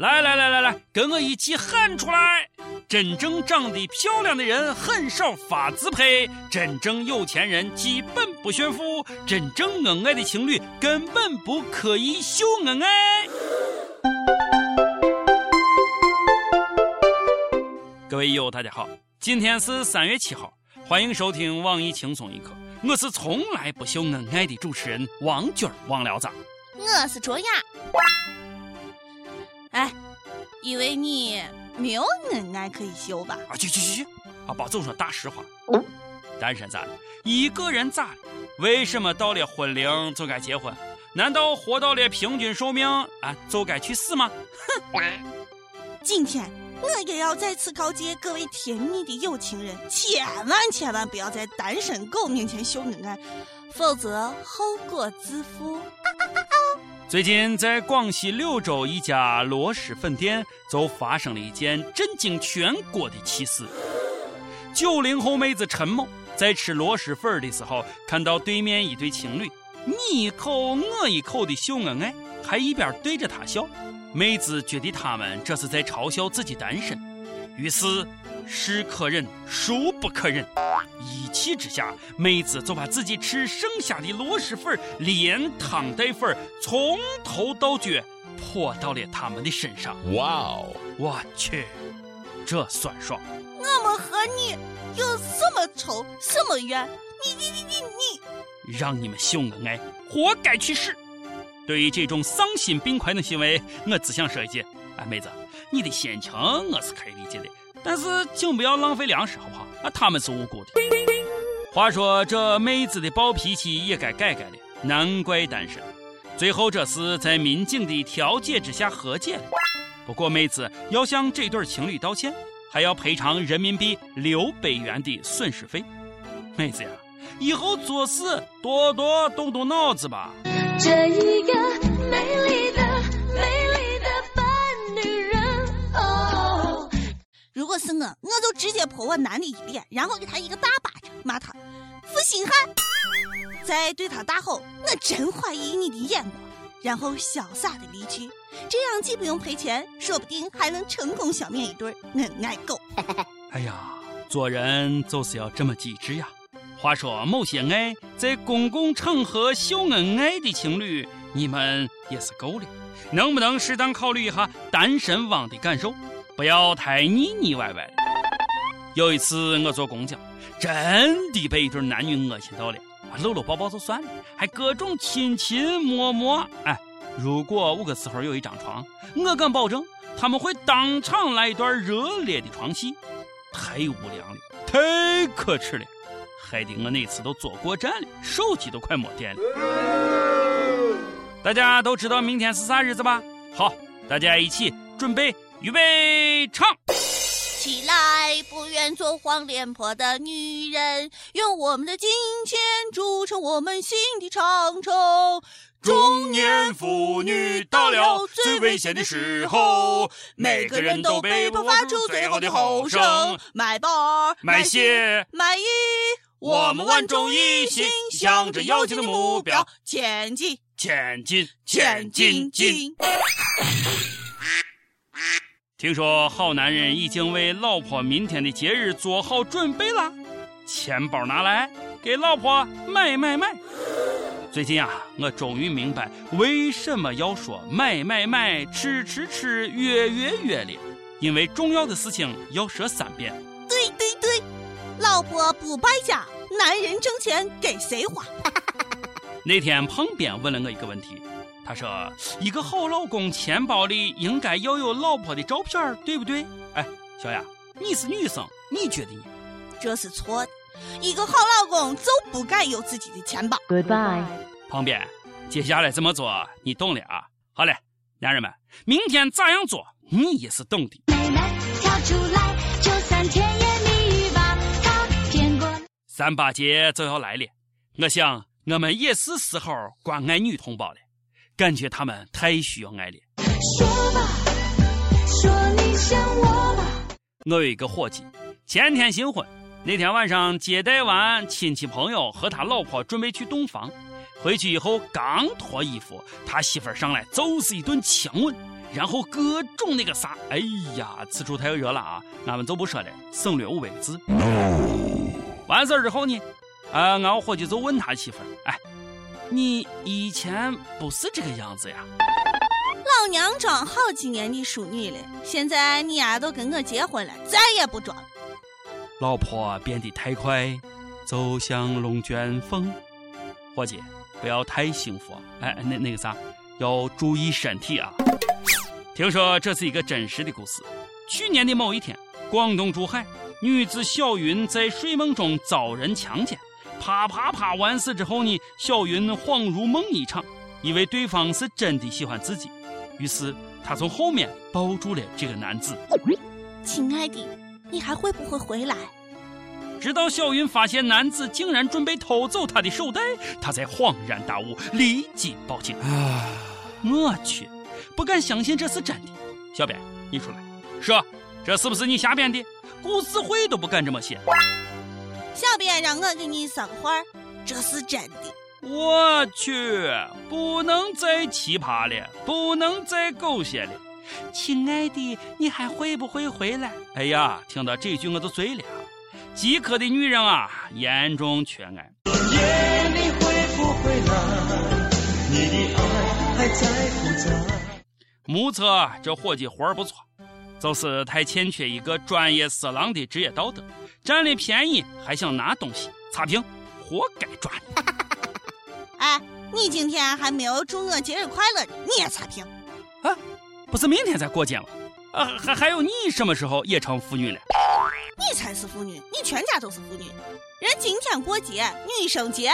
来来来来来，跟我一起喊出来！真正长得漂亮的人很少发自拍，真正有钱人基本不炫富，真正恩爱的情侣根本不刻意秀恩爱。各位友，大家好，今天是三月七号，欢迎收听网易轻松一刻，我是从来不秀恩爱的主持人王军王聊子，我是卓雅。哎，以为你没有恩爱可以秀吧？啊，去去去去，啊，别总说大实话。单身咋的？一个人咋的？为什么到了婚龄就该结婚？难道活到了平均寿命啊就该去死吗？哼！今天我也要再次告诫各位甜蜜的有情人，千万千万不要在单身狗面前秀恩爱，否则后果自负。最近，在广西柳州一家螺蛳粉店，就发生了一件震惊全国的奇事。九零后妹子陈某在吃螺蛳粉的时候，看到对面一对情侣，你一口我一口的秀恩爱，还一边对着他笑。妹子觉得他们这是在嘲笑自己单身，于是。是可忍，孰不可忍？一气之下，妹子就把自己吃剩下的螺蛳粉连汤带粉从头到脚泼到了他们的身上。哇哦！我去，这酸爽！我们和你有什么仇，什么怨？你你你你你！让你们秀恩爱，活该去死！对于这种丧心病狂的行为，我只想说一句：哎，妹子，你的心情我是可以理解的。但是，请不要浪费粮食，好不好？啊，他们是无辜的。话说，这妹子的暴脾气也该改改了，难怪单身。最后，这是在民警的调解之下和解了。不过，妹子要向这对情侣道歉，还要赔偿人民币六百元的损失费。妹子呀，以后做事多多动动脑子吧。这一个美丽如果是我，我就直接泼我男的一脸，然后给他一个大巴掌，骂他负心汉，再对他大吼：“我真怀疑你的眼光。”然后潇洒的离去，这样既不用赔钱，说不定还能成功消灭一对恩爱狗。哎呀，做人就是要这么机智呀！话说，某些爱在公共场合秀恩爱的情侣，你们也是够了，能不能适当考虑一下单身汪的感受？不要太腻腻歪歪的。有一次我坐公交，真的被一对男女恶心到了，搂搂抱抱就算了，还各种亲亲摸摸。哎，如果我个时候有一张床，我敢保证他们会当场来一段热烈的床戏。太无良了，太可耻了，害得我那次都坐过站了，手机都快没电了。大家都知道明天是啥日子吧？好，大家一起准备。预备，唱！起来，不愿做黄脸婆的女人，用我们的金钱筑成我们新的长城。中年妇女到了最危险的时候，每个人都被迫发出最后的吼声：买包，买鞋，买衣。我们万众一心，向着要紧的目标前进，前进，前进，进。听说好男人已经为老婆明天的节日做好准备了，钱包拿来给老婆买买买。最近啊，我终于明白为什么要说买买买、吃吃吃、约约约了，因为重要的事情要说三遍。对对对，老婆不败家，男人挣钱给谁花？那天旁边问了我一个问题。他说：“一个好老公钱包里应该要有老婆的照片，对不对？”哎，小雅，你是女生，你觉得呢？这是错的。一个好老公就不该有自己的钱包。Goodbye。旁边，接下来怎么做？你懂了啊？好嘞，男人们，明天咋样做？你也是懂的。三八节就要来了，我想我们也是时候关爱女同胞了。感觉他们太需要爱了。说吧，说你想我吧。我有一个伙计，前天新婚，那天晚上接待完亲戚朋友和他老婆，准备去洞房。回去以后刚脱衣服，他媳妇上来就是一顿强吻，然后各种那个啥，哎呀，此处太热了啊，俺们就不说了，省略五百个字。完事儿之后呢，啊，俺伙计就问他媳妇儿，哎，你以前不是这个样子呀？老娘装好几年的淑女了，现在你丫都跟我结婚了，再也不装。老婆变得太快，走向龙卷风。伙计，不要太幸福。哎，那那个啥，要注意身体啊。听说这是一个真实的故事。去年的某一天，广东珠海女子小云在睡梦中遭人强奸，啪啪啪完事之后呢，小云恍如梦一场，以为对方是真的喜欢自己，于是她从后面抱住了这个男子。亲爱的，你还会不会回来？直到小云发现男子竟然准备偷走她的手袋，她才恍然大悟，立即报警。啊，我去！不敢相信这是真的，小编，你出来说，这是不是你瞎编的？故事会都不敢这么写。小编让我给你说个话，这是真的。我去，不能再奇葩了，不能再狗血了。亲爱的，你还会不会回来？哎呀，听到这句我就醉了。饥渴的女人啊，严重缺爱。夜你会不会来？你的爱还在不在？目测这伙计活儿不错，就是太欠缺一个专业色狼的职业道德，占了便宜还想拿东西，差评，活该抓你！哎，你今天还没有祝我节日快乐，你也差评？啊，不是明天才过节吗？啊，还还有你什么时候也成妇女了？你才是妇女，你全家都是妇女。人今天过节，女生节。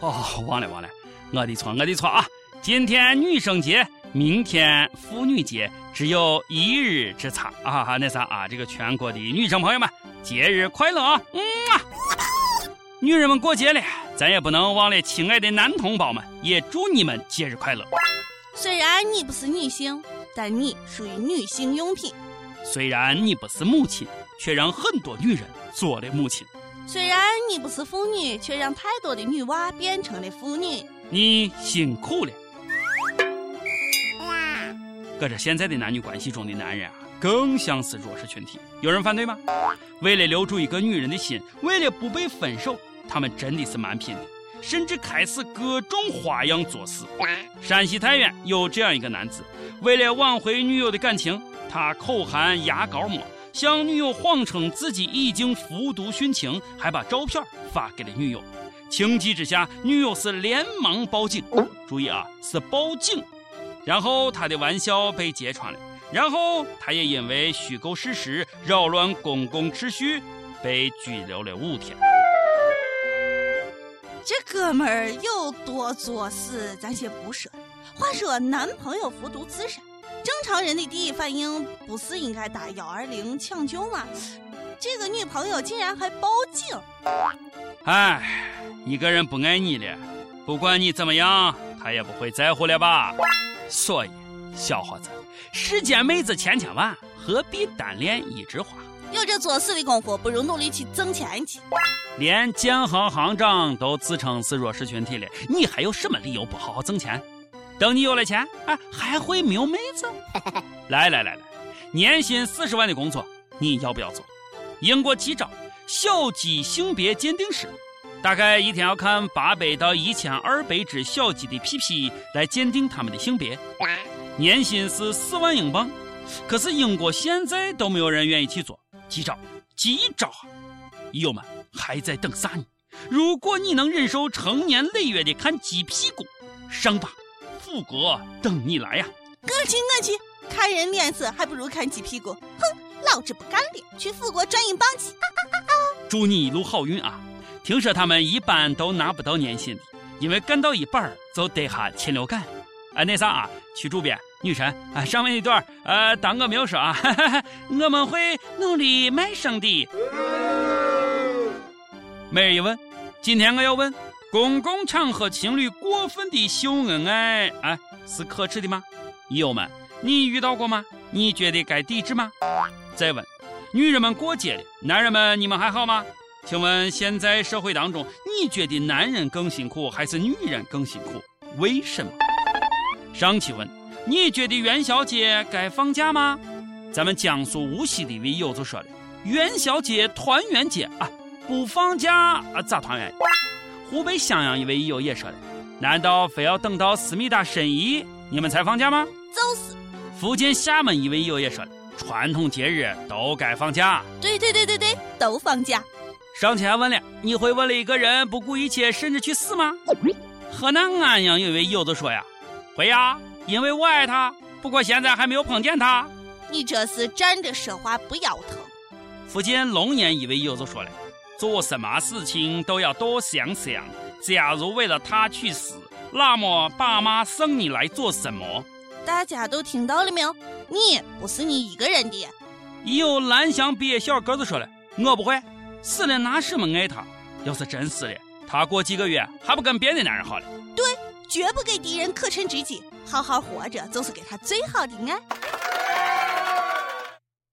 哦，忘了忘了，我的错，我的错啊！今天女生节。明天妇女节只有一日之差啊！那啥啊，这个全国的女生朋友们，节日快乐啊！嗯啊，女人们过节了，咱也不能忘了亲爱的男同胞们，也祝你们节日快乐。虽然你不是女性，但你属于女性用品。虽然你不是母亲，却让很多女人做了母亲。虽然你不是妇女，却让太多的女娃变成了妇女。你辛苦了。搁这现在的男女关系中的男人啊，更像是弱势群体。有人反对吗？为了留住一个女人的心，为了不被分手，他们真的是蛮拼的，甚至开始各种花样作死。山西太原有这样一个男子，为了挽回女友的感情，他口含牙膏沫，向女友谎称自己已经服毒殉情，还把照片发给了女友。情急之下，女友是连忙报警。注意啊，是报警。然后他的玩笑被揭穿了，然后他也因为虚构事实、扰乱公共秩序，被拘留了五天。这哥们儿有多作死，咱先不说。话说，男朋友服毒自杀，正常人的第一反应不是应该打幺二零抢救吗？这个女朋友竟然还报警！哎，一个人不爱你了，不管你怎么样，他也不会在乎了吧？所以，小伙子，世间妹子千千万，何必单恋一枝花？有这作死的功夫，不如努力去挣钱去。连建行行长都自称是弱势群体了，你还有什么理由不好好挣钱？等你有了钱，啊，还会没有妹子？来来来来，年薪四十万的工作，你要不要做？英国急招小鸡性别鉴定师。大概一天要看八百到一千二百只小鸡的屁屁来鉴定它们的性别，年薪是四万英镑。可是英国现在都没有人愿意去做，急招，急招啊！友们还在等啥呢？如果你能忍受成年累月的看鸡屁股，上吧，富国等你来呀！我去我去，看人脸色还不如看鸡屁股。哼，老子不干了，去富国赚英镑去！啊 啊祝你一路好运啊！听说他们一般都拿不到年薪的，因为干到一半就得下禽流感。哎，那啥啊，曲主编、女神啊，上面一段呃，当我没有说啊，我们会努力卖声的。每日一问，今天我要问：公共场合情侣过分的秀恩爱，哎，是可耻的吗？友们，你遇到过吗？你觉得该抵制吗？再问：女人们过节了，男人们你们还好吗？请问现在社会当中，你觉得男人更辛苦还是女人更辛苦？为什么？上期问你觉得元宵节该放假吗？咱们江苏无锡的一位友就说了：“元宵节、团圆节啊，不放假啊咋团圆？”湖北襄阳一位友也说了：“难道非要等到思密达申遗你们才放假吗？”就是。福建厦门一位友也说了：“传统节日都该放假。”对对对对对，都放假。上期还问了：“你会为了一个人不顾一切，甚至去死吗？”河南安阳有位友就说呀：“会呀。”因为我爱他，不过现在还没有碰见他。你这是站着说话不腰疼。福建龙岩一位友就说了：“做什么事情都要多想想。假如为了他去死，那么爸妈生你来做什么？”大家都听到了没有？你不是你一个人的。有蓝翔毕业小个子说了：“我不会死了，拿什么爱他？要是真死了，他过几个月还不跟别的男人好了？”绝不给敌人可乘之机，好好活着就是给他最好的爱。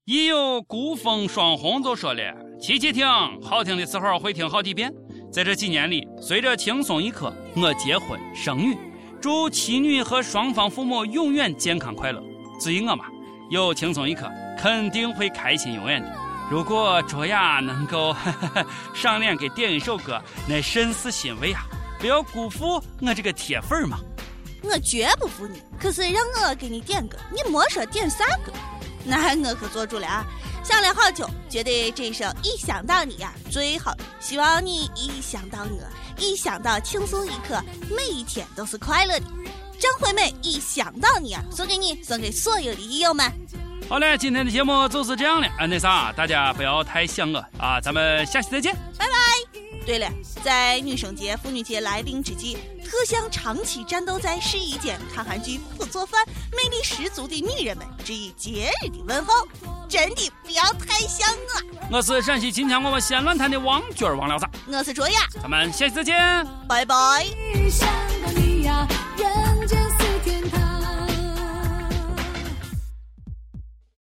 也有孤峰双红就说了：“琪琪听，好听的时候会听好几遍。在这几年里，随着轻松一刻，我结婚生女，祝妻女和双方父母永远健康快乐。至于我嘛，有轻松一刻，肯定会开心永远的。如果卓雅能够 上脸给点一首歌，那甚是欣慰啊！”不要辜负我这个铁粉嘛！我绝不负你。可是让我给你点歌，你莫说点啥歌，那我可做主了啊！想了好久，觉得这首《一想到你》呀最好。希望你一想到我，一想到轻松一刻，每一天都是快乐的。张惠妹一想到你啊，送给你，送给所有的益友们。好嘞，今天的节目就是这样了。啊，那啥，大家不要太想我啊！咱们下期再见，拜拜。对了，在女生节、妇女节来临之际，特向长期战斗在试衣间看韩剧、不做饭、魅力十足的女人们致以节日的问候。真的不要太想我。我是陕西秦腔我们西安论坛的王娟王聊子，我是卓雅，咱们下期再见，拜拜。